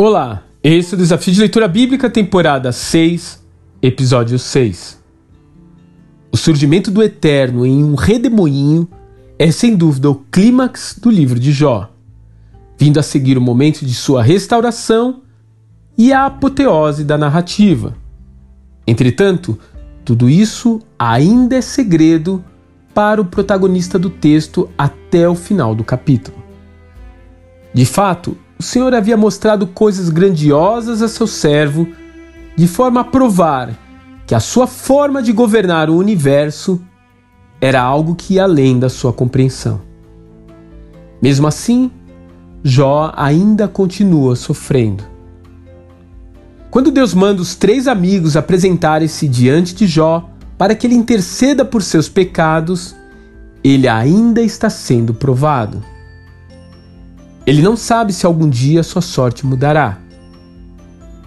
Olá, esse é o Desafio de Leitura Bíblica, temporada 6, episódio 6. O surgimento do Eterno em um redemoinho é sem dúvida o clímax do livro de Jó, vindo a seguir o momento de sua restauração e a apoteose da narrativa. Entretanto, tudo isso ainda é segredo para o protagonista do texto até o final do capítulo. De fato, o Senhor havia mostrado coisas grandiosas a seu servo, de forma a provar que a sua forma de governar o universo era algo que ia além da sua compreensão. Mesmo assim, Jó ainda continua sofrendo. Quando Deus manda os três amigos apresentarem-se diante de Jó para que ele interceda por seus pecados, ele ainda está sendo provado. Ele não sabe se algum dia sua sorte mudará.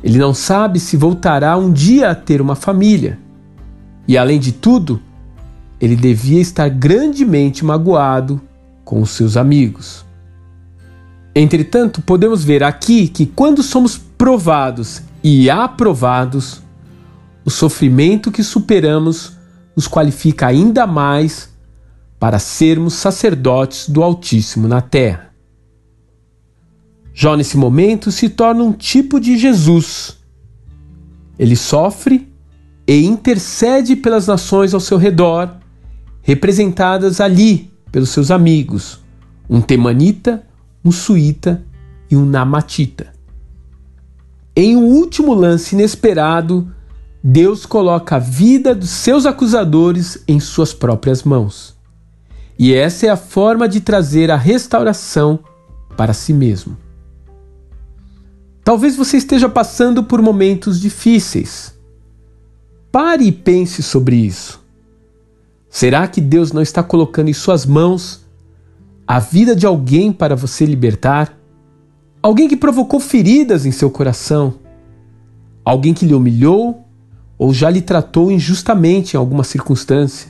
Ele não sabe se voltará um dia a ter uma família. E além de tudo, ele devia estar grandemente magoado com os seus amigos. Entretanto, podemos ver aqui que quando somos provados e aprovados, o sofrimento que superamos nos qualifica ainda mais para sermos sacerdotes do Altíssimo na terra. Jó, nesse momento, se torna um tipo de Jesus. Ele sofre e intercede pelas nações ao seu redor, representadas ali pelos seus amigos, um temanita, um suíta e um namatita. Em um último lance inesperado, Deus coloca a vida dos seus acusadores em suas próprias mãos. E essa é a forma de trazer a restauração para si mesmo. Talvez você esteja passando por momentos difíceis. Pare e pense sobre isso. Será que Deus não está colocando em suas mãos a vida de alguém para você libertar? Alguém que provocou feridas em seu coração? Alguém que lhe humilhou ou já lhe tratou injustamente em alguma circunstância?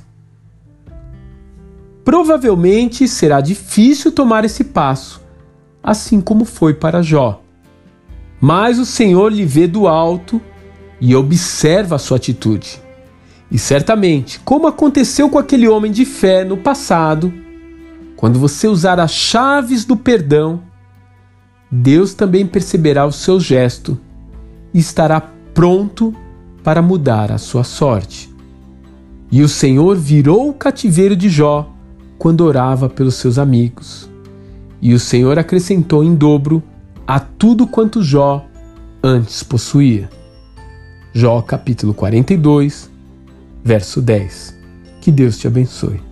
Provavelmente será difícil tomar esse passo, assim como foi para Jó. Mas o Senhor lhe vê do alto e observa a sua atitude. E certamente, como aconteceu com aquele homem de fé no passado, quando você usar as chaves do perdão, Deus também perceberá o seu gesto e estará pronto para mudar a sua sorte. E o Senhor virou o cativeiro de Jó quando orava pelos seus amigos. E o Senhor acrescentou em dobro a tudo quanto Jó antes possuía. Jó capítulo 42, verso 10. Que Deus te abençoe.